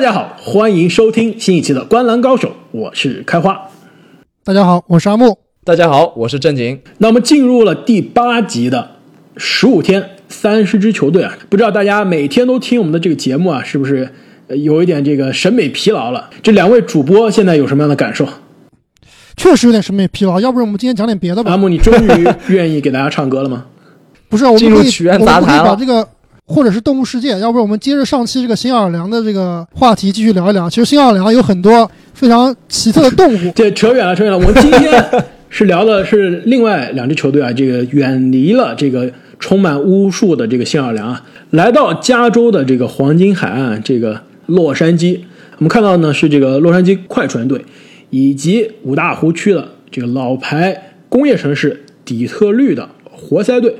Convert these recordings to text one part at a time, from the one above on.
大家好，欢迎收听新一期的《观澜高手》，我是开花。大家好，我是阿木。大家好，我是正经。那我们进入了第八集的十五天三十支球队啊，不知道大家每天都听我们的这个节目啊，是不是有一点这个审美疲劳了？这两位主播现在有什么样的感受？确实有点审美疲劳，要不然我们今天讲点别的吧。阿木，你终于愿意给大家唱歌了吗？不是，我们可以曲苑杂谈把这个。或者是动物世界，要不我们接着上期这个新奥尔良的这个话题继续聊一聊。其实新奥尔良有很多非常奇特的动物。这扯远了，扯远了。我们今天是聊的是另外两支球队啊，这个远离了这个充满巫术的这个新奥尔良啊，来到加州的这个黄金海岸，这个洛杉矶。我们看到呢是这个洛杉矶快船队，以及五大湖区的这个老牌工业城市底特律的活塞队。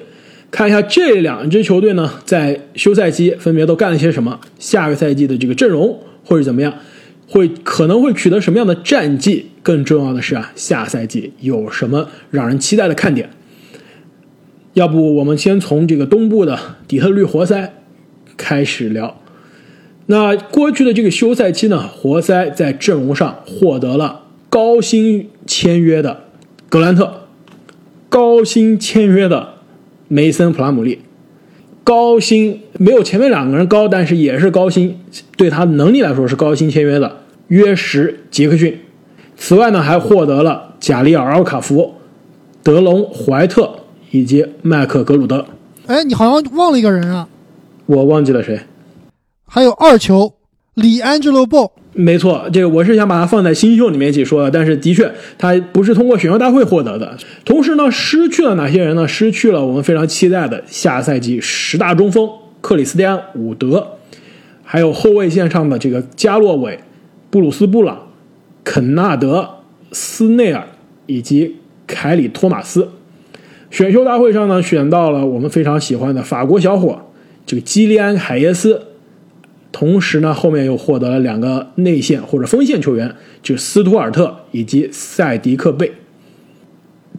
看一下这两支球队呢，在休赛期分别都干了些什么？下个赛季的这个阵容会是怎么样？会可能会取得什么样的战绩？更重要的是啊，下赛季有什么让人期待的看点？要不我们先从这个东部的底特律活塞开始聊。那过去的这个休赛期呢，活塞在阵容上获得了高薪签约的格兰特，高薪签约的。梅森·普拉姆利，高薪没有前面两个人高，但是也是高薪，对他能力来说是高薪签约的约什·杰克逊。此外呢，还获得了贾里尔·奥卡福、德隆·怀特以及麦克格鲁德。哎，你好像忘了一个人啊！我忘记了谁？还有二球里安吉洛·鲍。没错，这个我是想把它放在新秀里面一起说的，但是的确，他不是通过选秀大会获得的。同时呢，失去了哪些人呢？失去了我们非常期待的下赛季十大中锋克里斯蒂安·伍德，还有后卫线上的这个加洛韦、布鲁斯·布朗、肯纳德·斯内尔以及凯里·托马斯。选秀大会上呢，选到了我们非常喜欢的法国小伙，这个基利安·海耶斯。同时呢，后面又获得了两个内线或者锋线球员，就斯图尔特以及塞迪克贝。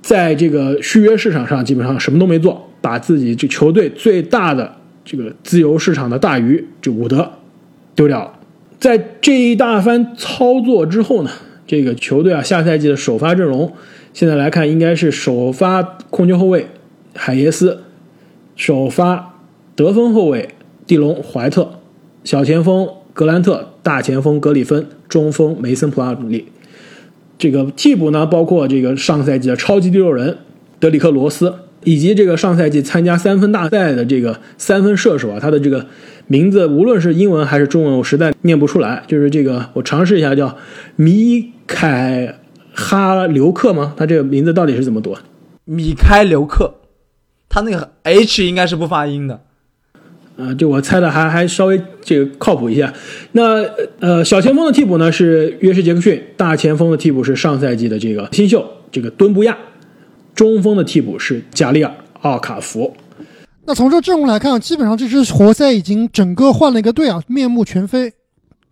在这个续约市场上，基本上什么都没做，把自己这球队最大的这个自由市场的大鱼，就伍德丢掉了。在这一大番操作之后呢，这个球队啊，下赛季的首发阵容现在来看，应该是首发控球后卫海耶斯，首发得分后卫蒂隆怀特。小前锋格兰特，大前锋格里芬，中锋梅森普拉姆利。这个替补呢，包括这个上赛季的超级第六人德里克罗斯，以及这个上赛季参加三分大赛的这个三分射手啊，他的这个名字无论是英文还是中文，我实在念不出来。就是这个，我尝试一下，叫米凯哈留克吗？他这个名字到底是怎么读？米开留克，他那个 H 应该是不发音的。啊，就我猜的还还稍微这个靠谱一些。那呃，小前锋的替补呢是约什杰克逊，大前锋的替补是上赛季的这个新秀这个敦布亚，中锋的替补是贾里尔奥卡福。那从这阵容来看，基本上这支活塞已经整个换了一个队啊，面目全非。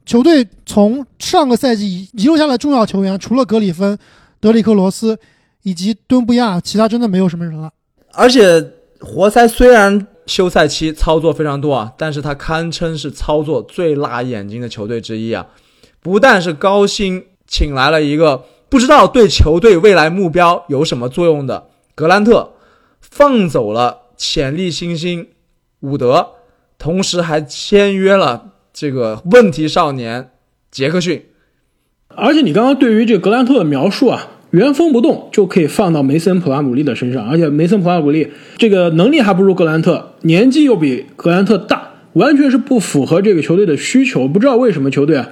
球队从上个赛季遗留下来重要球员，除了格里芬、德里克罗斯以及敦布亚，其他真的没有什么人了。而且活塞虽然。休赛期操作非常多啊，但是他堪称是操作最辣眼睛的球队之一啊！不但是高薪请来了一个不知道对球队未来目标有什么作用的格兰特，放走了潜力新星伍德，同时还签约了这个问题少年杰克逊。而且你刚刚对于这个格兰特的描述啊。原封不动就可以放到梅森·普拉姆利的身上，而且梅森·普拉姆利这个能力还不如格兰特，年纪又比格兰特大，完全是不符合这个球队的需求。不知道为什么球队啊，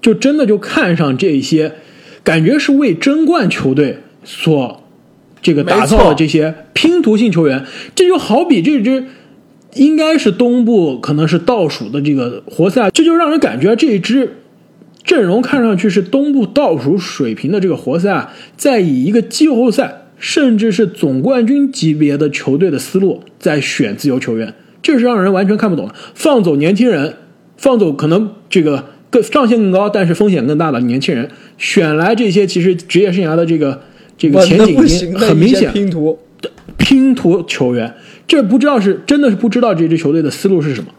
就真的就看上这些，感觉是为争冠球队所这个打造的这些拼图性球员。这就好比这支应该是东部可能是倒数的这个活塞，这就让人感觉这一支。阵容看上去是东部倒数水平的这个活塞啊，在以一个季后赛甚至是总冠军级别的球队的思路在选自由球员，这是让人完全看不懂的。放走年轻人，放走可能这个更上限更高，但是风险更大的年轻人，选来这些其实职业生涯的这个这个前景已经很明显拼图拼图球员，这不知道是真的是不知道这支球队的思路是什么。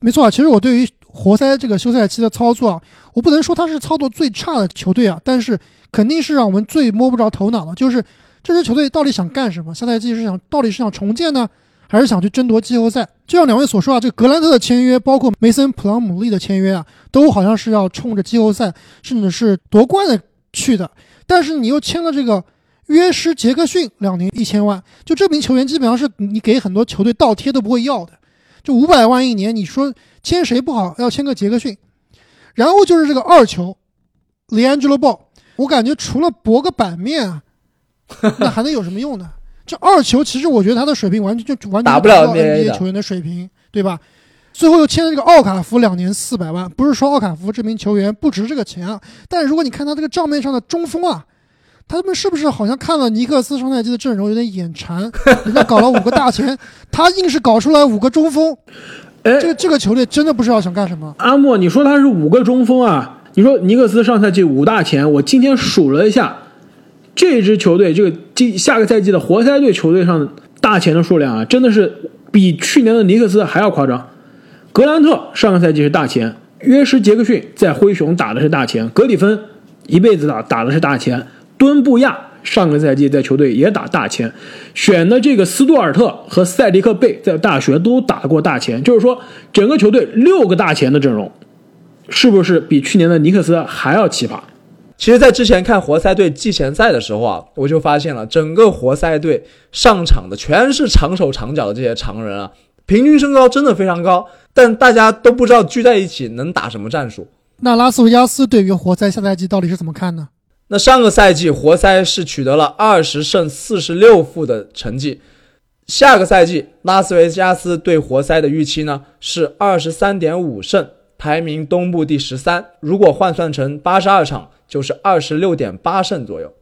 没错，其实我对于。活塞这个休赛期的操作啊，我不能说他是操作最差的球队啊，但是肯定是让我们最摸不着头脑的，就是这支球队到底想干什么？下赛季是想到底是想重建呢，还是想去争夺季后赛？就像两位所说啊，这个格兰特的签约，包括梅森普朗姆利的签约啊，都好像是要冲着季后赛甚至是夺冠的去的，但是你又签了这个。约什杰克逊两年一千万，就这名球员基本上是你给很多球队倒贴都不会要的，就五百万一年，你说签谁不好？要签个杰克逊，然后就是这个二球，LeAngelo Ball，我感觉除了博个版面啊，那还能有什么用呢？这二球其实我觉得他的水平完全就完全达不了 NBA 球员的水平，对吧？最后又签了这个奥卡福两年四百万，不是说奥卡福这名球员不值这个钱啊，但是如果你看他这个账面上的中锋啊。他们是不是好像看了尼克斯上赛季的阵容有点眼馋？人家搞了五个大前，他硬是搞出来五个中锋。哎，这个这个球队真的不知道想干什么。阿莫，你说他是五个中锋啊？你说尼克斯上赛季五大前，我今天数了一下，这支球队这个今下个赛季的活塞队球队上大前的数量啊，真的是比去年的尼克斯还要夸张。格兰特上个赛季是大前，约什杰克逊在灰熊打的是大前，格里芬一辈子打打的是大前。敦布亚上个赛季在球队也打大前，选的这个斯图尔特和塞迪克贝在大学都打过大前，就是说整个球队六个大前的阵容，是不是比去年的尼克斯还要奇葩？其实，在之前看活塞队季前赛的时候啊，我就发现了整个活塞队上场的全是长手长脚的这些常人啊，平均身高真的非常高，但大家都不知道聚在一起能打什么战术。那拉斯维加斯对于活塞下赛季到底是怎么看呢？那上个赛季活塞是取得了二十胜四十六负的成绩，下个赛季拉斯维加斯对活塞的预期呢是二十三点五胜，排名东部第十三。如果换算成八十二场，就是二十六点八胜左右。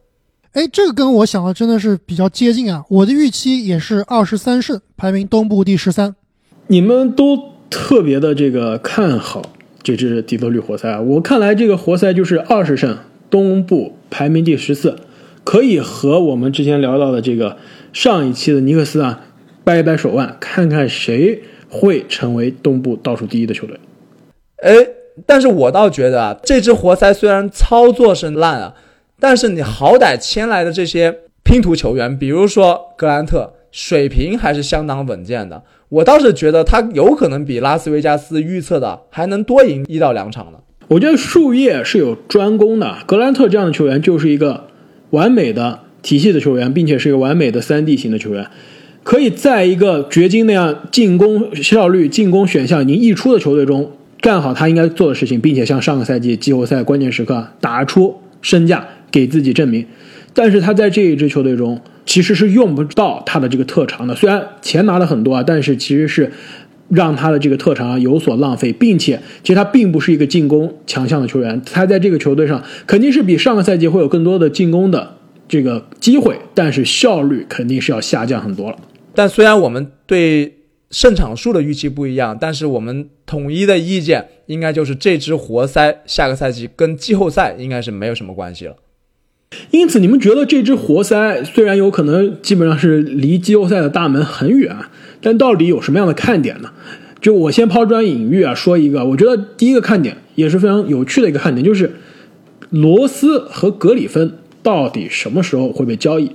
哎，这个跟我想的真的是比较接近啊！我的预期也是二十三胜，排名东部第十三。你们都特别的这个看好这支底特律活塞啊！我看来这个活塞就是二十胜。东部排名第十四，可以和我们之前聊到的这个上一期的尼克斯啊掰一掰手腕，看看谁会成为东部倒数第一的球队。哎，但是我倒觉得啊，这支活塞虽然操作是烂啊，但是你好歹签来的这些拼图球员，比如说格兰特，水平还是相当稳健的。我倒是觉得他有可能比拉斯维加斯预测的还能多赢一到两场呢。我觉得树叶是有专攻的，格兰特这样的球员就是一个完美的体系的球员，并且是一个完美的三 D 型的球员，可以在一个掘金那样进攻效率、进攻选项已经溢出的球队中干好他应该做的事情，并且像上个赛季季后赛关键时刻打出身价给自己证明。但是他在这一支球队中其实是用不到他的这个特长的，虽然钱拿了很多啊，但是其实是。让他的这个特长有所浪费，并且其实他并不是一个进攻强项的球员，他在这个球队上肯定是比上个赛季会有更多的进攻的这个机会，但是效率肯定是要下降很多了。但虽然我们对胜场数的预期不一样，但是我们统一的意见应该就是这支活塞下个赛季跟季后赛应该是没有什么关系了。因此，你们觉得这支活塞虽然有可能基本上是离季后赛的大门很远？但到底有什么样的看点呢？就我先抛砖引玉啊，说一个，我觉得第一个看点也是非常有趣的一个看点，就是罗斯和格里芬到底什么时候会被交易？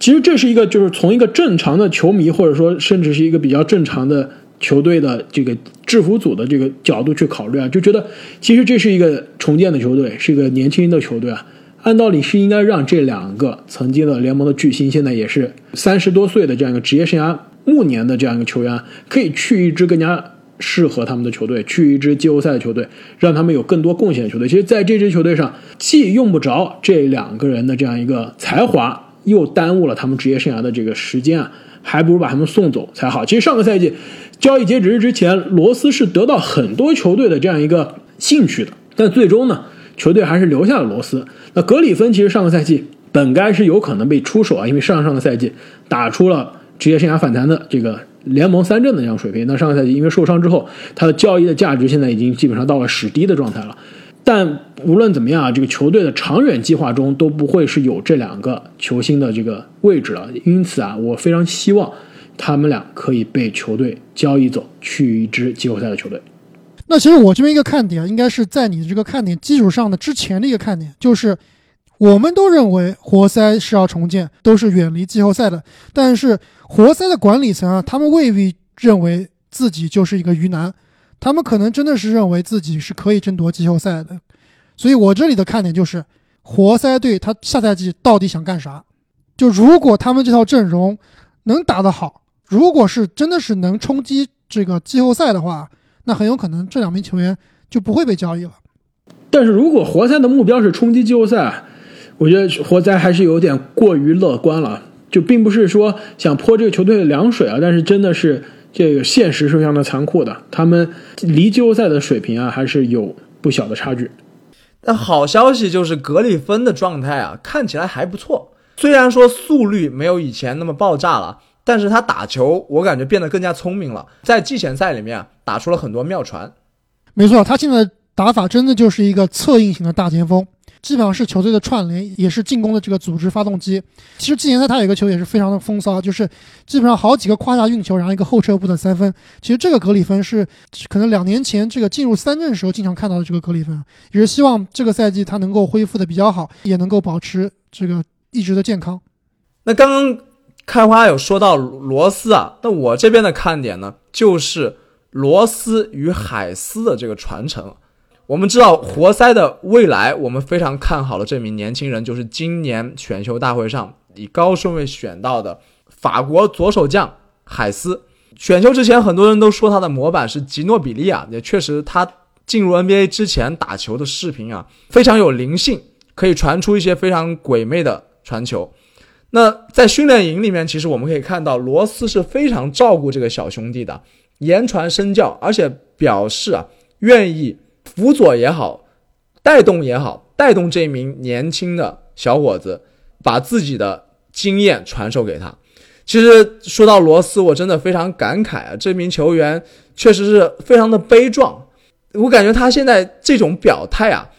其实这是一个，就是从一个正常的球迷，或者说甚至是一个比较正常的球队的这个制服组的这个角度去考虑啊，就觉得其实这是一个重建的球队，是一个年轻的球队啊，按道理是应该让这两个曾经的联盟的巨星，现在也是三十多岁的这样一个职业生涯。暮年的这样一个球员，可以去一支更加适合他们的球队，去一支季后赛的球队，让他们有更多贡献的球队。其实，在这支球队上，既用不着这两个人的这样一个才华，又耽误了他们职业生涯的这个时间啊，还不如把他们送走才好。其实，上个赛季交易截止日之前，罗斯是得到很多球队的这样一个兴趣的，但最终呢，球队还是留下了罗斯。那格里芬其实上个赛季本该是有可能被出手啊，因为上上个赛季打出了。职业生涯反弹的这个联盟三阵的这样水平，那上个赛季因为受伤之后，他的交易的价值现在已经基本上到了史低的状态了。但无论怎么样啊，这个球队的长远计划中都不会是有这两个球星的这个位置了。因此啊，我非常希望他们俩可以被球队交易走，去一支季后赛的球队。那其实我这边一个看点啊，应该是在你的这个看点基础上的之前的一个看点，就是我们都认为活塞是要重建，都是远离季后赛的。但是活塞的管理层啊，他们未必认为自己就是一个鱼腩，他们可能真的是认为自己是可以争夺季后赛的。所以我这里的看点就是，活塞队他下赛季到底想干啥？就如果他们这套阵容能打得好，如果是真的是能冲击这个季后赛的话，那很有可能这两名球员就不会被交易了。但是如果活塞的目标是冲击季后赛，我觉得活塞还是有点过于乐观了。就并不是说想泼这个球队的凉水啊，但是真的是这个现实是非常的残酷的，他们离季后赛的水平啊还是有不小的差距。但好消息就是格里芬的状态啊看起来还不错，虽然说速率没有以前那么爆炸了，但是他打球我感觉变得更加聪明了，在季前赛里面打出了很多妙传。没错，他现在打法真的就是一个策应型的大前锋。基本上是球队的串联，也是进攻的这个组织发动机。其实季前赛他有一个球也是非常的风骚，就是基本上好几个胯下运球，然后一个后撤步的三分。其实这个格里芬是可能两年前这个进入三阵时候经常看到的这个格里芬，也是希望这个赛季他能够恢复的比较好，也能够保持这个一直的健康。那刚刚开花有说到罗斯啊，那我这边的看点呢，就是罗斯与海斯的这个传承。我们知道活塞的未来，我们非常看好的这名年轻人，就是今年选秀大会上以高顺位选到的法国左手将海斯。选秀之前，很多人都说他的模板是吉诺比利啊，也确实，他进入 NBA 之前打球的视频啊，非常有灵性，可以传出一些非常鬼魅的传球。那在训练营里面，其实我们可以看到罗斯是非常照顾这个小兄弟的，言传身教，而且表示啊愿意。辅佐也好，带动也好，带动这名年轻的小伙子，把自己的经验传授给他。其实说到罗斯，我真的非常感慨啊，这名球员确实是非常的悲壮。我感觉他现在这种表态啊，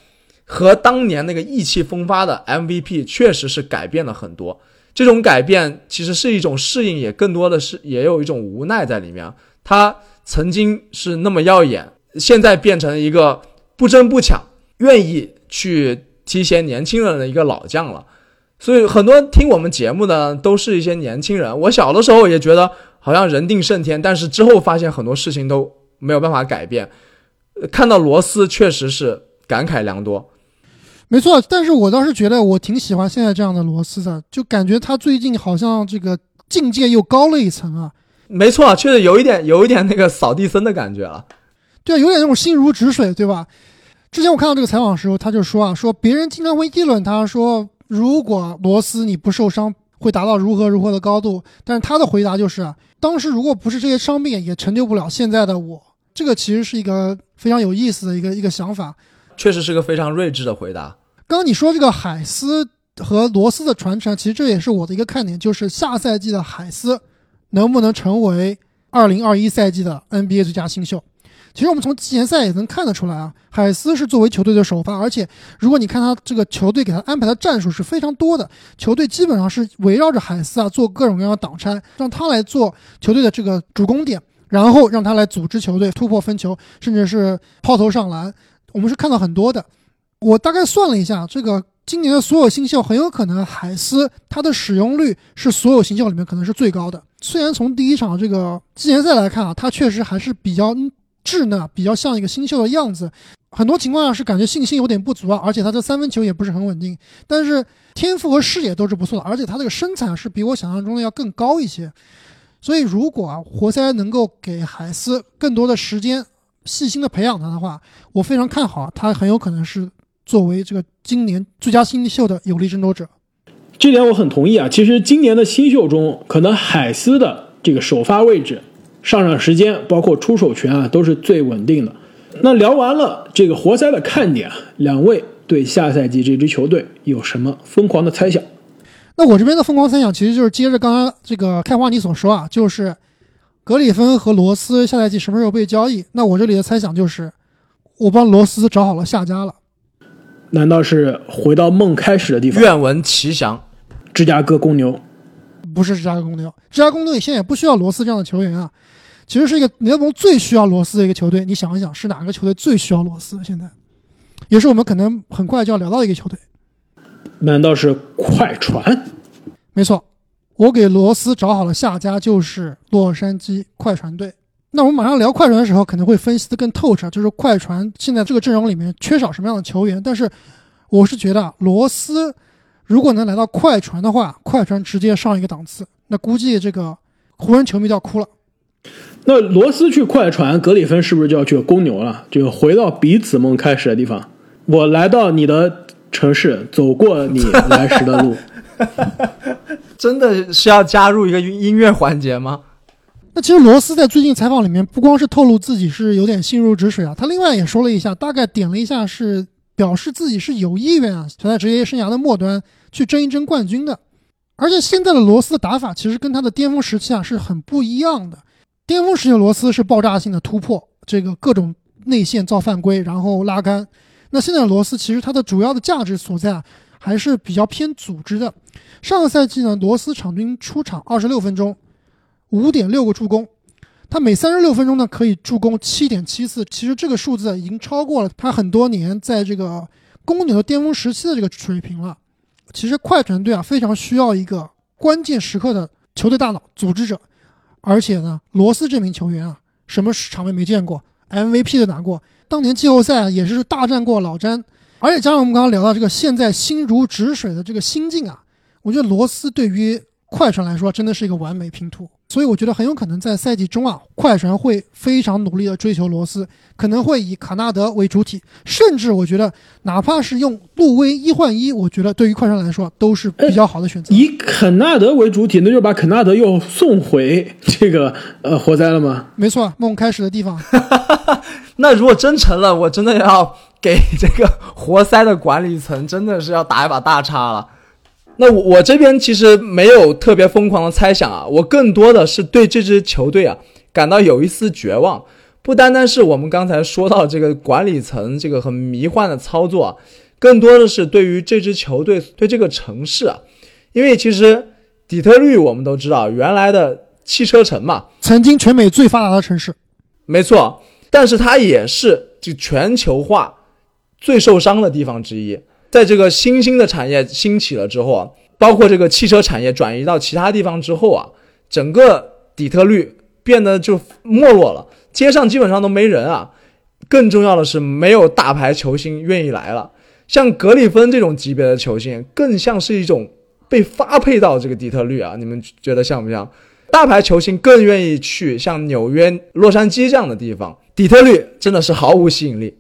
和当年那个意气风发的 MVP 确实是改变了很多。这种改变其实是一种适应，也更多的是也有一种无奈在里面。他曾经是那么耀眼。现在变成一个不争不抢、愿意去提携年轻人的一个老将了，所以很多听我们节目的都是一些年轻人。我小的时候也觉得好像人定胜天，但是之后发现很多事情都没有办法改变。看到罗斯确实是感慨良多。没错，但是我倒是觉得我挺喜欢现在这样的罗斯的，就感觉他最近好像这个境界又高了一层啊。没错，确实有一点有一点那个扫地僧的感觉了。对，有点那种心如止水，对吧？之前我看到这个采访的时候，他就说啊，说别人经常会议论他，说如果罗斯你不受伤，会达到如何如何的高度。但是他的回答就是，当时如果不是这些伤病，也成就不了现在的我。这个其实是一个非常有意思的一个一个想法，确实是个非常睿智的回答。刚刚你说这个海斯和罗斯的传承，其实这也是我的一个看点，就是下赛季的海斯能不能成为二零二一赛季的 NBA 最佳新秀。其实我们从季前赛也能看得出来啊，海斯是作为球队的首发，而且如果你看他这个球队给他安排的战术是非常多的，球队基本上是围绕着海斯啊做各种各样的挡拆，让他来做球队的这个主攻点，然后让他来组织球队突破分球，甚至是抛投上篮，我们是看到很多的。我大概算了一下，这个今年的所有新秀很有可能海斯他的使用率是所有新秀里面可能是最高的。虽然从第一场这个季前赛来看啊，他确实还是比较。稚嫩，比较像一个新秀的样子，很多情况下是感觉信心有点不足啊，而且他的三分球也不是很稳定，但是天赋和视野都是不错的，而且他这个身材是比我想象中的要更高一些，所以如果啊活塞能够给海斯更多的时间，细心的培养他的话，我非常看好他很有可能是作为这个今年最佳新秀的有力争夺者。这点我很同意啊，其实今年的新秀中，可能海斯的这个首发位置。上场时间包括出手权啊，都是最稳定的。那聊完了这个活塞的看点，两位对下赛季这支球队有什么疯狂的猜想？那我这边的疯狂猜想，其实就是接着刚刚这个开花你所说啊，就是格里芬和罗斯下赛季什么时候被交易？那我这里的猜想就是，我帮罗斯找好了下家了。难道是回到梦开始的地方？愿闻其详。芝加哥公牛。不是芝加哥公牛，芝加哥公牛现在也不需要罗斯这样的球员啊。其实是一个联盟最需要罗斯的一个球队。你想一想，是哪个球队最需要罗斯？现在，也是我们可能很快就要聊到的一个球队。难道是快船？没错，我给罗斯找好了下家，就是洛杉矶快船队。那我们马上聊快船的时候，可能会分析的更透彻，就是快船现在这个阵容里面缺少什么样的球员。但是，我是觉得罗斯如果能来到快船的话，快船直接上一个档次。那估计这个湖人球迷都要哭了。那罗斯去快船，格里芬是不是就要去公牛了？就回到彼此梦开始的地方。我来到你的城市，走过你来时的路。真的是要加入一个音乐环节吗？那其实罗斯在最近采访里面，不光是透露自己是有点心如止水啊，他另外也说了一下，大概点了一下，是表示自己是有意愿啊，想在职业生涯的末端去争一争冠军的。而且现在的罗斯的打法其实跟他的巅峰时期啊是很不一样的。巅峰时期的罗斯是爆炸性的突破，这个各种内线造犯规，然后拉杆。那现在的罗斯其实他的主要的价值所在啊，还是比较偏组织的。上个赛季呢，罗斯场均出场二十六分钟。五点六个助攻，他每三十六分钟呢可以助攻七点七次，其实这个数字已经超过了他很多年在这个公牛的巅峰时期的这个水平了。其实快船队啊非常需要一个关键时刻的球队大脑、组织者，而且呢，罗斯这名球员啊，什么场面没见过，MVP 都拿过，当年季后赛也是大战过老詹，而且加上我们刚刚聊到这个现在心如止水的这个心境啊，我觉得罗斯对于快船来说真的是一个完美拼图。所以我觉得很有可能在赛季中啊，快船会非常努力的追求罗斯，可能会以卡纳德为主体，甚至我觉得哪怕是用路威一换一，我觉得对于快船来说都是比较好的选择。以肯纳德为主体，那就把肯纳德又送回这个呃活塞了吗？没错，梦开始的地方。那如果真成了，我真的要给这个活塞的管理层真的是要打一把大叉了。那我我这边其实没有特别疯狂的猜想啊，我更多的是对这支球队啊感到有一丝绝望。不单单是我们刚才说到这个管理层这个很迷幻的操作啊，更多的是对于这支球队对这个城市啊，因为其实底特律我们都知道原来的汽车城嘛，曾经全美最发达的城市，没错，但是它也是就全球化最受伤的地方之一。在这个新兴的产业兴起了之后啊，包括这个汽车产业转移到其他地方之后啊，整个底特律变得就没落了，街上基本上都没人啊。更重要的是，没有大牌球星愿意来了。像格里芬这种级别的球星，更像是一种被发配到这个底特律啊。你们觉得像不像？大牌球星更愿意去像纽约、洛杉矶这样的地方，底特律真的是毫无吸引力。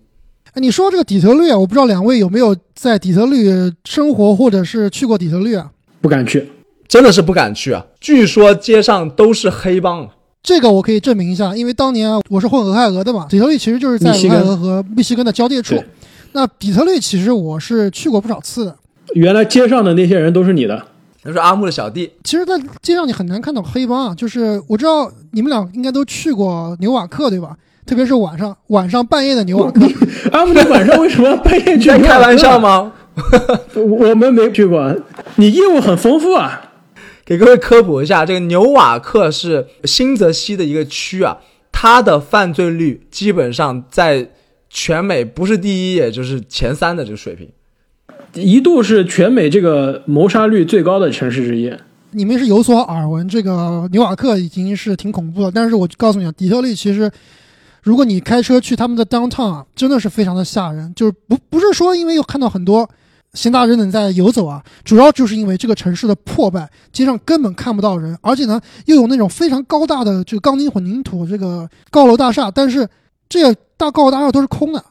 哎，你说这个底特律啊，我不知道两位有没有在底特律生活，或者是去过底特律啊？不敢去，真的是不敢去啊！据说街上都是黑帮，这个我可以证明一下，因为当年啊，我是混俄亥俄的嘛，底特律其实就是在俄亥俄和密西根的交界处。那底特律其实我是去过不少次的。原来街上的那些人都是你的，都是阿木的小弟。其实，在街上你很难看到黑帮啊，就是我知道你们俩应该都去过纽瓦克，对吧？特别是晚上，晚上半夜的牛瓦克。阿姆，你晚上为什么半夜去？开玩笑吗？我们没去过。你业务很丰富啊。给各位科普一下，这个纽瓦克是新泽西的一个区啊，它的犯罪率基本上在全美不是第一，也就是前三的这个水平，一度是全美这个谋杀率最高的城市之一。你们是有所耳闻，这个纽瓦克已经是挺恐怖的，但是我告诉你啊，底特律其实。如果你开车去他们的 downtown 啊，真的是非常的吓人。就是不不是说因为有看到很多闲杂人等在游走啊，主要就是因为这个城市的破败，街上根本看不到人，而且呢又有那种非常高大的这个钢筋混凝土这个高楼大厦，但是这大高楼大厦都是空的，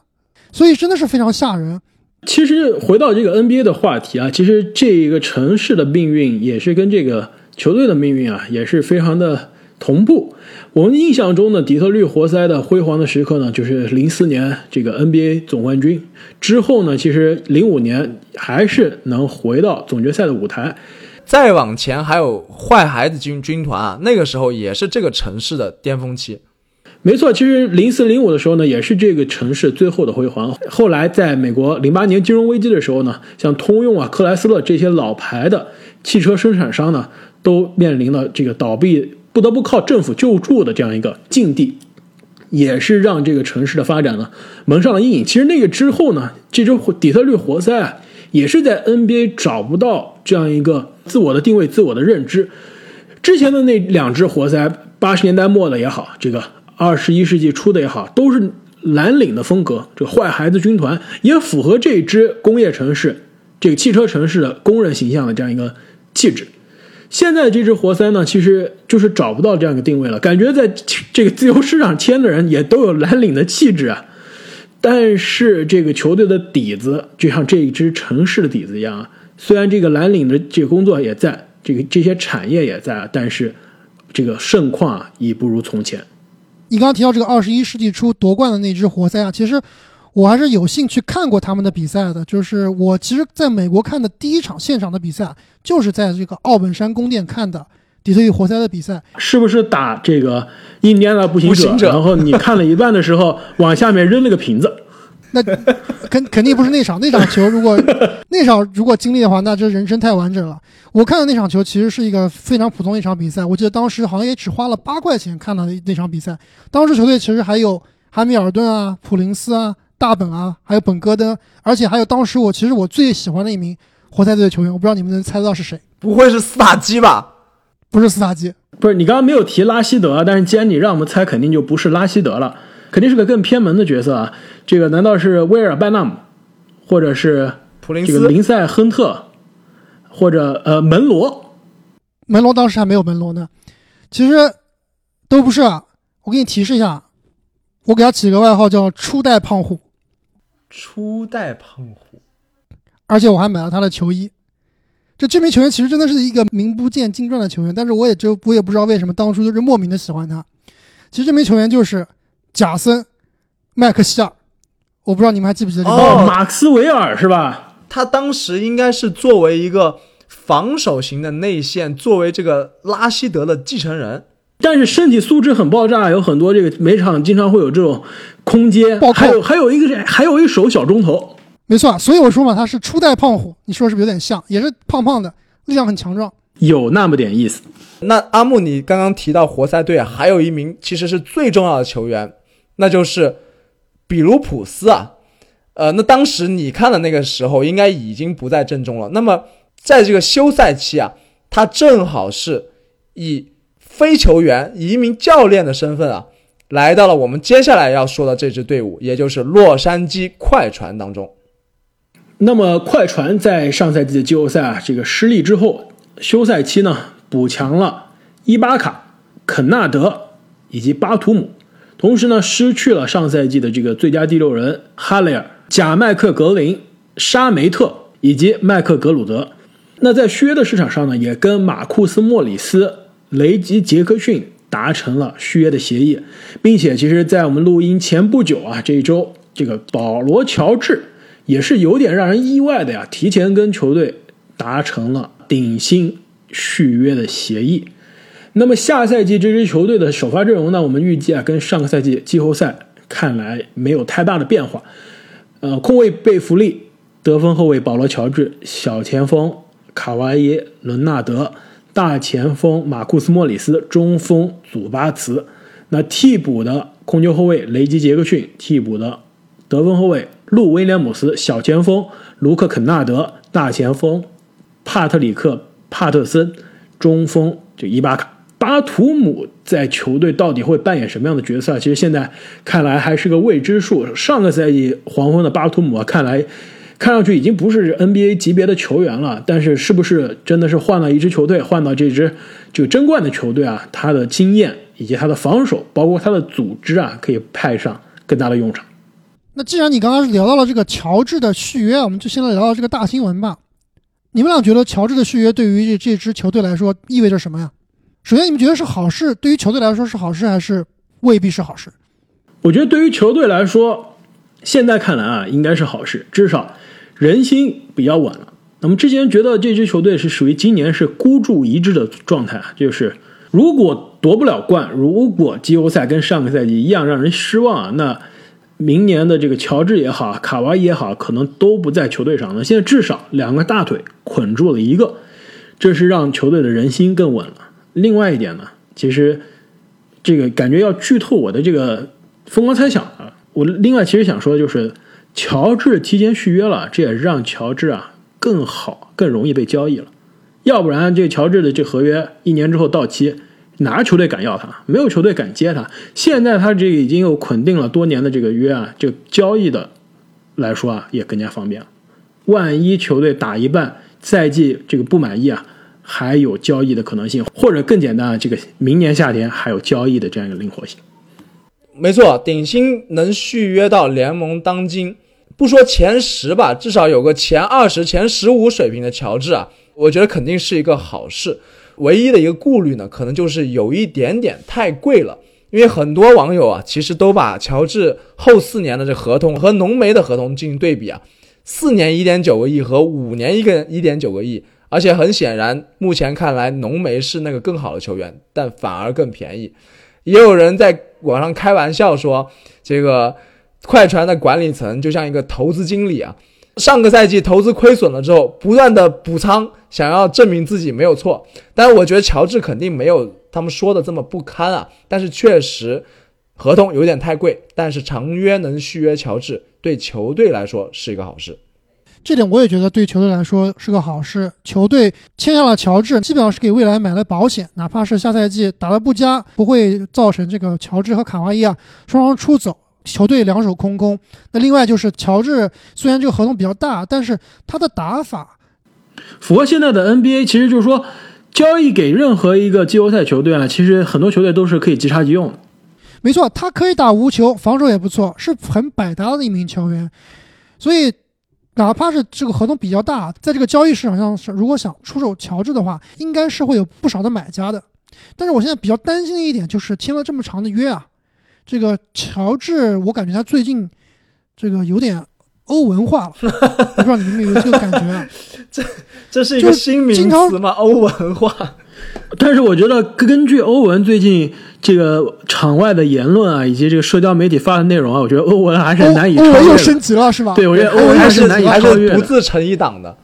所以真的是非常吓人。其实回到这个 NBA 的话题啊，其实这一个城市的命运也是跟这个球队的命运啊也是非常的同步。我们印象中的底特律活塞的辉煌的时刻呢，就是零四年这个 NBA 总冠军之后呢，其实零五年还是能回到总决赛的舞台。再往前还有坏孩子军军团啊，那个时候也是这个城市的巅峰期。没错，其实零四零五的时候呢，也是这个城市最后的辉煌。后来在美国零八年金融危机的时候呢，像通用啊、克莱斯勒这些老牌的汽车生产商呢，都面临了这个倒闭。不得不靠政府救助的这样一个境地，也是让这个城市的发展呢蒙上了阴影。其实那个之后呢，这支底特律活塞啊，也是在 NBA 找不到这样一个自我的定位、自我的认知。之前的那两支活塞，八十年代末的也好，这个二十一世纪初的也好，都是蓝领的风格，这个坏孩子军团也符合这支工业城市、这个汽车城市的工人形象的这样一个气质。现在这支活塞呢，其实就是找不到这样一个定位了，感觉在这个自由市场签的人也都有蓝领的气质啊，但是这个球队的底子就像这一支城市的底子一样啊，虽然这个蓝领的这个工作也在，这个这些产业也在，但是这个盛况啊已不如从前。你刚刚提到这个二十一世纪初夺冠的那支活塞啊，其实我还是有幸去看过他们的比赛的。就是我其实在美国看的第一场现场的比赛，就是在这个奥本山宫殿看的底特律活塞的比赛。是不是打这个印第安纳步行者？行者然后你看了一半的时候，往下面扔了个瓶子。那肯肯定不是那场，那场球如果那场如果经历的话，那这人生太完整了。我看的那场球其实是一个非常普通的一场比赛，我记得当时好像也只花了八块钱看了那场比赛。当时球队其实还有汉密尔顿啊、普林斯啊、大本啊，还有本戈登，而且还有当时我其实我最喜欢的一名活塞队的球员，我不知道你们能猜得到是谁？不会是斯塔基吧？不是斯塔基，不是你刚刚没有提拉希德，但是既然你让我们猜，肯定就不是拉希德了，肯定是个更偏门的角色啊。这个难道是威尔拜纳姆，或者是普林斯这个林赛亨特，或者呃门罗？门罗当时还没有门罗呢，其实都不是啊。我给你提示一下，我给他起个外号叫初代胖虎。初代胖虎，而且我还买了他的球衣。这这名球员其实真的是一个名不见经传的球员，但是我也就我也不知道为什么当初就是莫名的喜欢他。其实这名球员就是贾森·麦克希尔，我不知道你们还记不记得这个？哦马克斯韦尔是吧？他当时应该是作为一个防守型的内线，作为这个拉希德的继承人。但是身体素质很爆炸，有很多这个每场经常会有这种空接还有还有一个是还有一手小中投。没错，所以我说嘛，他是初代胖虎，你说是不是有点像？也是胖胖的，力量很强壮。有那么点意思，那阿木，你刚刚提到活塞队啊，还有一名其实是最重要的球员，那就是比卢普斯啊。呃，那当时你看的那个时候，应该已经不在阵中了。那么在这个休赛期啊，他正好是以非球员、以一名教练的身份啊，来到了我们接下来要说的这支队伍，也就是洛杉矶快船当中。那么快船在上赛季的季后赛啊这个失利之后，休赛期呢补强了伊巴卡、肯纳德以及巴图姆，同时呢失去了上赛季的这个最佳第六人哈雷尔、贾麦克格林、沙梅特以及麦克格鲁德。那在续约的市场上呢，也跟马库斯莫里斯、雷吉杰克逊达成了续约的协议，并且其实，在我们录音前不久啊，这一周这个保罗乔治。也是有点让人意外的呀，提前跟球队达成了顶薪续约的协议。那么下赛季这支球队的首发阵容呢，我们预计啊，跟上个赛季季后赛看来没有太大的变化。呃，控卫贝弗利，得分后卫保罗乔治，小前锋卡哇伊伦纳德，大前锋马库斯莫里斯，中锋祖巴茨。那替补的控球后卫雷吉杰克逊，替补的得分后卫。路威廉姆斯，小前锋卢克肯纳德，大前锋帕特里克帕特森，中锋就伊巴卡巴图姆在球队到底会扮演什么样的角色？其实现在看来还是个未知数。上个赛季黄昏的巴图姆啊，看来看上去已经不是 NBA 级别的球员了，但是是不是真的是换了一支球队，换到这支就争冠的球队啊？他的经验以及他的防守，包括他的组织啊，可以派上更大的用场。那既然你刚刚是聊到了这个乔治的续约，我们就先来聊聊这个大新闻吧。你们俩觉得乔治的续约对于这这支球队来说意味着什么呀？首先，你们觉得是好事？对于球队来说是好事，还是未必是好事？我觉得对于球队来说，现在看来啊，应该是好事，至少人心比较稳了。那么之前觉得这支球队是属于今年是孤注一掷的状态啊，就是如果夺不了冠，如果季后赛跟上个赛季一样让人失望啊，那。明年的这个乔治也好，卡哇伊也好，可能都不在球队上了。现在至少两个大腿捆住了一个，这是让球队的人心更稳了。另外一点呢，其实这个感觉要剧透我的这个疯狂猜想啊。我另外其实想说的就是，乔治提前续约了，这也让乔治啊更好、更容易被交易了。要不然这乔治的这合约一年之后到期，哪个球队敢要他？没有球队敢接他。现在他这已经有捆定了多年的这个约啊，这个交易的来说啊也更加方便。万一球队打一半赛季这个不满意啊，还有交易的可能性，或者更简单啊，这个明年夏天还有交易的这样一个灵活性。没错，顶薪能续约到联盟当今，不说前十吧，至少有个前二十、前十五水平的乔治啊，我觉得肯定是一个好事。唯一的一个顾虑呢，可能就是有一点点太贵了，因为很多网友啊，其实都把乔治后四年的这合同和浓眉的合同进行对比啊，四年一点九个亿和五年一个一点九个亿，而且很显然，目前看来浓眉是那个更好的球员，但反而更便宜。也有人在网上开玩笑说，这个快船的管理层就像一个投资经理啊，上个赛季投资亏损了之后，不断的补仓，想要证明自己没有错。但是我觉得乔治肯定没有他们说的这么不堪啊，但是确实合同有点太贵，但是长约能续约乔治，对球队来说是一个好事。这点我也觉得对球队来说是个好事。球队签下了乔治，基本上是给未来买了保险，哪怕是下赛季打得不佳，不会造成这个乔治和卡哇伊啊双双出走，球队两手空空。那另外就是乔治虽然这个合同比较大，但是他的打法符合现在的 NBA，其实就是说交易给任何一个季后赛球队啊，其实很多球队都是可以即插即用的。没错，他可以打无球，防守也不错，是很百搭的一名球员。所以，哪怕是这个合同比较大，在这个交易市场上，是如果想出手乔治的话，应该是会有不少的买家的。但是我现在比较担心的一点就是签了这么长的约啊，这个乔治，我感觉他最近这个有点欧文化了，我不知道你们有没有这个感觉啊？这这是一就是个新名词吗？欧文化。但是我觉得根据欧文最近这个场外的言论啊，以及这个社交媒体发的内容啊，我觉得欧文还是难以超欧文又越。升级了是吧？对，我觉得欧欧文还是难以超越的。不自成一党的。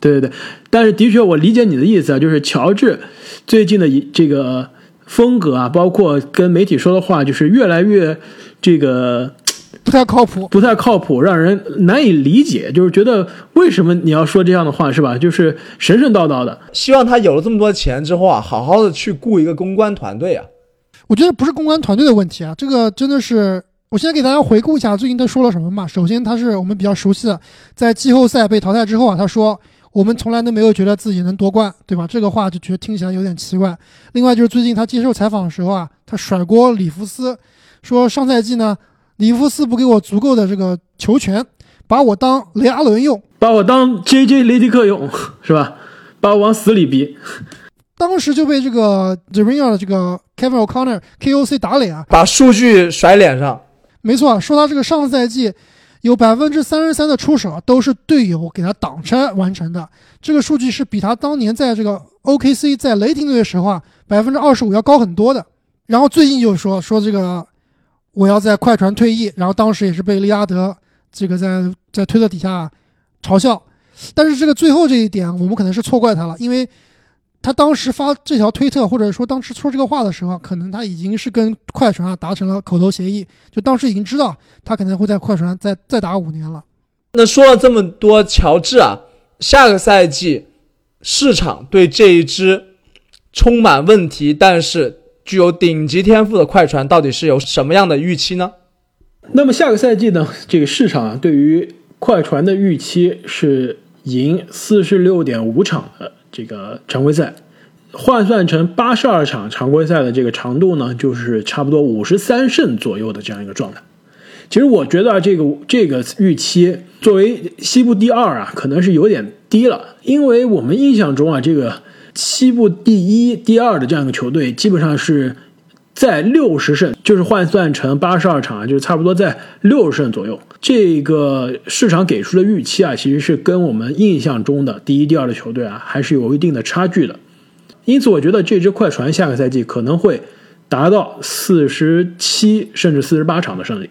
对对对，但是的确，我理解你的意思啊，就是乔治最近的一这个风格啊，包括跟媒体说的话，就是越来越这个不太靠谱。不太靠谱，让人难以理解。就是觉得为什么你要说这样的话，是吧？就是神神叨叨的。希望他有了这么多钱之后啊，好好的去雇一个公关团队啊。我觉得不是公关团队的问题啊，这个真的是。我现在给大家回顾一下最近他说了什么嘛。首先，他是我们比较熟悉的，在季后赛被淘汰之后啊，他说我们从来都没有觉得自己能夺冠，对吧？这个话就觉得听起来有点奇怪。另外就是最近他接受采访的时候啊，他甩锅里弗斯，说上赛季呢，里弗斯不给我足够的这个球权，把我当雷阿伦用，把我当 J.J. 雷迪克用，是吧？把我往死里逼。当时就被这个 The Ringer 的这个 Kevin O'Connor KOC 打脸啊，把数据甩脸上，没错，说他这个上赛季有百分之三十三的出手都是队友给他挡拆完成的，这个数据是比他当年在这个 OKC 在雷霆队的时候啊百分之二十五要高很多的。然后最近就说说这个我要在快船退役，然后当时也是被利拉德这个在在推特底下嘲笑，但是这个最后这一点我们可能是错怪他了，因为。他当时发这条推特，或者说当时说这个话的时候，可能他已经是跟快船啊达成了口头协议，就当时已经知道他可能会在快船再再打五年了。那说了这么多，乔治啊，下个赛季市场对这一支充满问题但是具有顶级天赋的快船到底是有什么样的预期呢？那么下个赛季呢，这个市场对于快船的预期是赢四十六点五场的。这个常规赛换算成八十二场常规赛的这个长度呢，就是差不多五十三胜左右的这样一个状态。其实我觉得这个这个预期作为西部第二啊，可能是有点低了，因为我们印象中啊，这个西部第一、第二的这样一个球队，基本上是在六十胜，就是换算成八十二场啊，就是差不多在六十胜左右。这个市场给出的预期啊，其实是跟我们印象中的第一、第二的球队啊，还是有一定的差距的。因此，我觉得这支快船下个赛季可能会达到四十七甚至四十八场的胜利。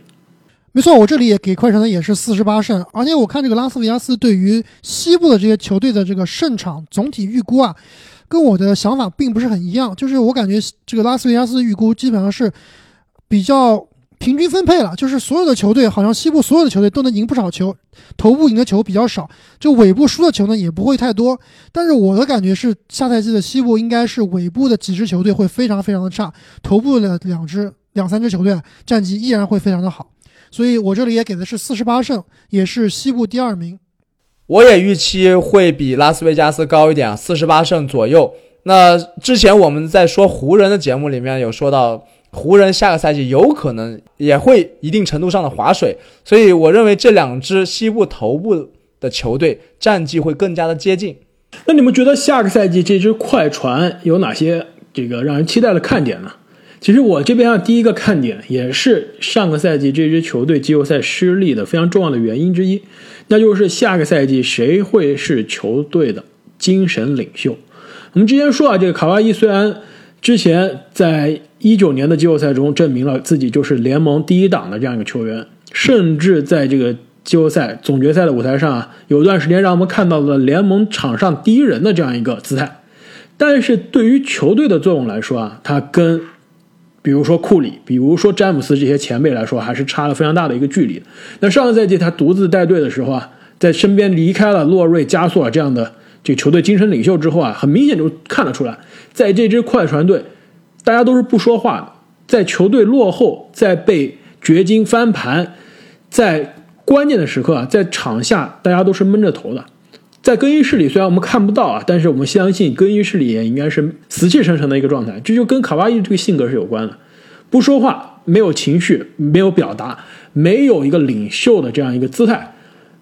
没错，我这里也给快船的也是四十八胜，而且我看这个拉斯维加斯对于西部的这些球队的这个胜场总体预估啊，跟我的想法并不是很一样，就是我感觉这个拉斯维加斯预估基本上是比较平均分配了，就是所有的球队好像西部所有的球队都能赢不少球，头部赢的球比较少，就尾部输的球呢也不会太多。但是我的感觉是，下赛季的西部应该是尾部的几支球队会非常非常的差，头部的两支两三支球队战绩依然会非常的好。所以我这里也给的是四十八胜，也是西部第二名。我也预期会比拉斯维加斯高一点，四十八胜左右。那之前我们在说湖人的节目里面有说到，湖人下个赛季有可能也会一定程度上的划水，所以我认为这两支西部头部的球队战绩会更加的接近。那你们觉得下个赛季这支快船有哪些这个让人期待的看点呢？其实我这边啊，第一个看点也是上个赛季这支球队季后赛失利的非常重要的原因之一，那就是下个赛季谁会是球队的精神领袖？我们之前说啊，这个卡哇伊虽然之前在一九年的季后赛中证明了自己就是联盟第一档的这样一个球员，甚至在这个季后赛总决赛的舞台上啊，有段时间让我们看到了联盟场上第一人的这样一个姿态，但是对于球队的作用来说啊，他跟比如说库里，比如说詹姆斯这些前辈来说，还是差了非常大的一个距离。那上个赛季他独自带队的时候啊，在身边离开了洛瑞、加索尔这样的这球队精神领袖之后啊，很明显就看得出来，在这支快船队，大家都是不说话的，在球队落后、在被掘金翻盘、在关键的时刻啊，在场下大家都是闷着头的。在更衣室里，虽然我们看不到啊，但是我们相信更衣室里也应该是死气沉沉的一个状态。这就跟卡哇伊这个性格是有关的，不说话，没有情绪，没有表达，没有一个领袖的这样一个姿态。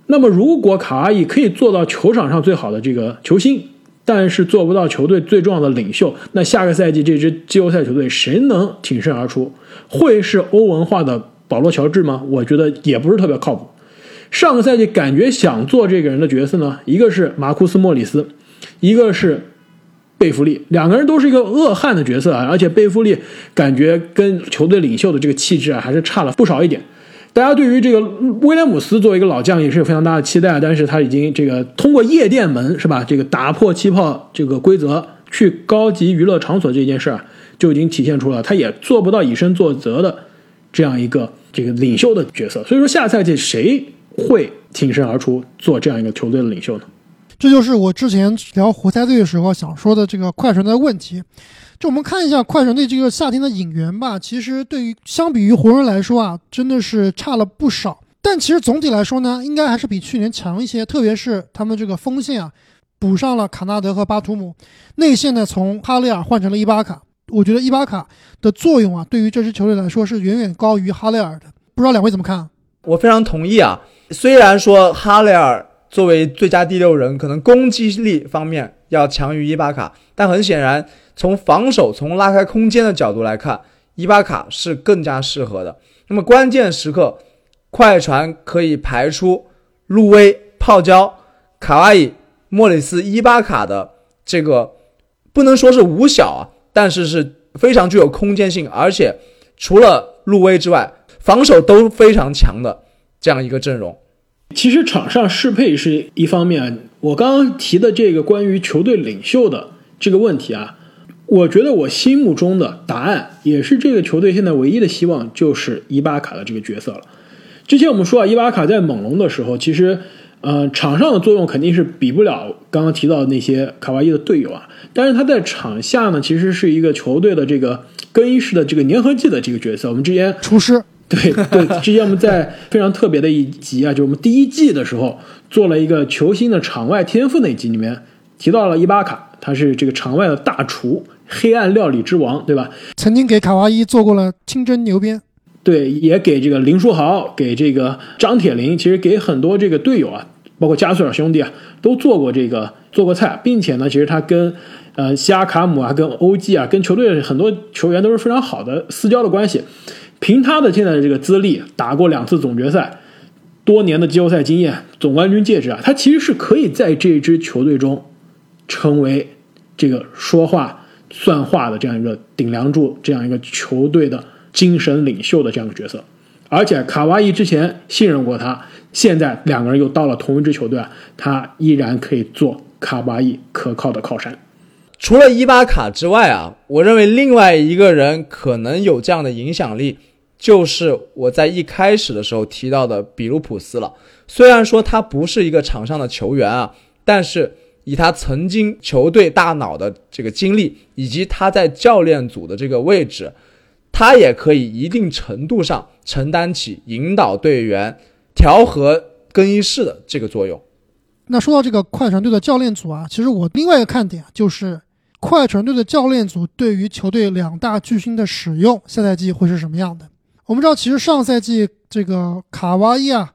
那么，如果卡哇伊可以做到球场上最好的这个球星，但是做不到球队最重要的领袖，那下个赛季这支季后赛球队谁能挺身而出？会是欧文化的保罗乔治吗？我觉得也不是特别靠谱。上个赛季感觉想做这个人的角色呢，一个是马库斯·莫里斯，一个是贝弗利，两个人都是一个恶汉的角色啊，而且贝弗利感觉跟球队领袖的这个气质啊，还是差了不少一点。大家对于这个威廉姆斯作为一个老将也是有非常大的期待，但是他已经这个通过夜店门是吧，这个打破气泡这个规则去高级娱乐场所这件事儿，就已经体现出了他也做不到以身作则的这样一个这个领袖的角色。所以说下赛季谁？会挺身而出做这样一个球队的领袖呢？这就是我之前聊活塞队的时候想说的这个快船的问题。就我们看一下快船队这个夏天的引援吧，其实对于相比于湖人来说啊，真的是差了不少。但其实总体来说呢，应该还是比去年强一些。特别是他们这个锋线啊，补上了卡纳德和巴图姆，内线呢从哈雷尔换成了伊巴卡。我觉得伊巴卡的作用啊，对于这支球队来说是远远高于哈雷尔的。不知道两位怎么看？我非常同意啊。虽然说哈雷尔作为最佳第六人，可能攻击力方面要强于伊巴卡，但很显然，从防守、从拉开空间的角度来看，伊巴卡是更加适合的。那么关键时刻，快船可以排出路威、泡椒、卡哇伊、莫里斯、伊巴卡的这个，不能说是五小啊，但是是非常具有空间性，而且除了路威之外，防守都非常强的这样一个阵容。其实场上适配是一方面，我刚刚提的这个关于球队领袖的这个问题啊，我觉得我心目中的答案也是这个球队现在唯一的希望就是伊巴卡的这个角色了。之前我们说啊，伊巴卡在猛龙的时候，其实呃场上的作用肯定是比不了刚刚提到的那些卡哇伊的队友啊，但是他在场下呢，其实是一个球队的这个更衣室的这个粘合剂的这个角色。我们之前厨师。对对，之前我们在非常特别的一集啊，就是我们第一季的时候做了一个球星的场外天赋那集里面提到了伊巴卡，他是这个场外的大厨，黑暗料理之王，对吧？曾经给卡哇伊做过了清蒸牛鞭，对，也给这个林书豪，给这个张铁林，其实给很多这个队友啊，包括加索尔兄弟啊，都做过这个做过菜，并且呢，其实他跟呃西亚卡姆啊，跟欧记啊，跟球队很多球员都是非常好的私交的关系。凭他的现在的这个资历，打过两次总决赛，多年的季后赛经验，总冠军戒指啊，他其实是可以在这支球队中成为这个说话算话的这样一个顶梁柱，这样一个球队的精神领袖的这样一个角色。而且卡哇伊之前信任过他，现在两个人又到了同一支球队啊，他依然可以做卡哇伊可靠的靠山。除了伊巴卡之外啊，我认为另外一个人可能有这样的影响力，就是我在一开始的时候提到的比卢普斯了。虽然说他不是一个场上的球员啊，但是以他曾经球队大脑的这个经历，以及他在教练组的这个位置，他也可以一定程度上承担起引导队员、调和更衣室的这个作用。那说到这个快船队的教练组啊，其实我另外一个看点就是。快船队的教练组对于球队两大巨星的使用，下赛季会是什么样的？我们知道，其实上赛季这个卡哇伊啊，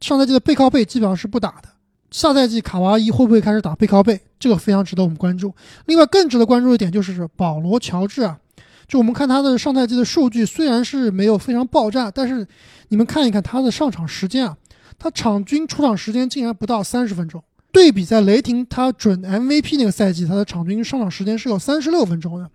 上赛季的背靠背基本上是不打的。下赛季卡哇伊会不会开始打背靠背？这个非常值得我们关注。另外，更值得关注一点就是保罗乔治啊，就我们看他的上赛季的数据，虽然是没有非常爆炸，但是你们看一看他的上场时间啊，他场均出场时间竟然不到三十分钟。对比在雷霆，他准 MVP 那个赛季，他的场均上场时间是有三十六分钟的。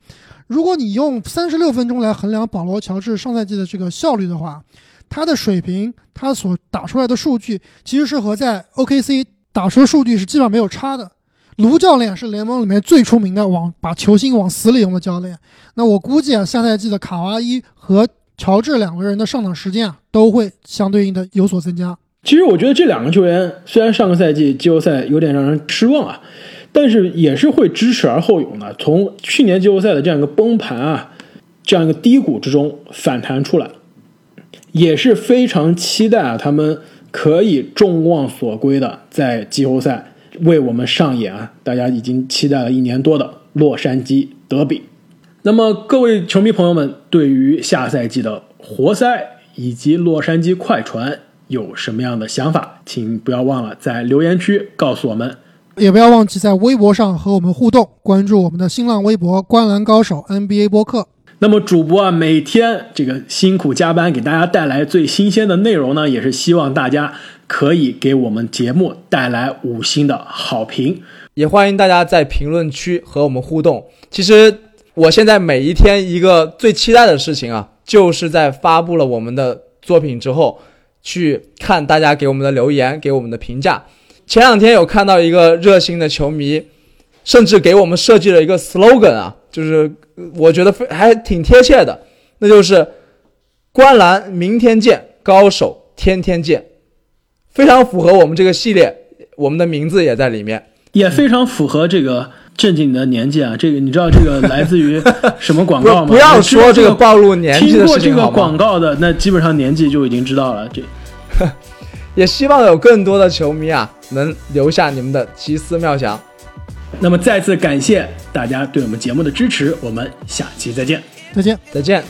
如果你用三十六分钟来衡量保罗·乔治上赛季的这个效率的话，他的水平，他所打出来的数据，其实是和在 OKC 打出的数据是基本上没有差的。卢教练是联盟里面最出名的往把球星往死里用的教练。那我估计啊，下赛季的卡哇伊和乔治两个人的上场时间啊，都会相对应的有所增加。其实我觉得这两个球员虽然上个赛季季后赛有点让人失望啊，但是也是会知耻而后勇的，从去年季后赛的这样一个崩盘啊，这样一个低谷之中反弹出来，也是非常期待啊，他们可以众望所归的在季后赛为我们上演啊，大家已经期待了一年多的洛杉矶德比。那么各位球迷朋友们，对于下赛季的活塞以及洛杉矶快船。有什么样的想法，请不要忘了在留言区告诉我们，也不要忘记在微博上和我们互动，关注我们的新浪微博“观澜高手 NBA 播客”。那么主播啊，每天这个辛苦加班，给大家带来最新鲜的内容呢，也是希望大家可以给我们节目带来五星的好评，也欢迎大家在评论区和我们互动。其实我现在每一天一个最期待的事情啊，就是在发布了我们的作品之后。去看大家给我们的留言，给我们的评价。前两天有看到一个热心的球迷，甚至给我们设计了一个 slogan 啊，就是我觉得非还挺贴切的，那就是“观澜明天见，高手天天见”，非常符合我们这个系列，我们的名字也在里面，也非常符合这个。正经的年纪啊，这个你知道这个来自于什么广告吗？不要说这个暴露年纪的事情听过这个广告的，那基本上年纪就已经知道了。这，也希望有更多的球迷啊，能留下你们的奇思妙想。那么再次感谢大家对我们节目的支持，我们下期再见，再见，再见。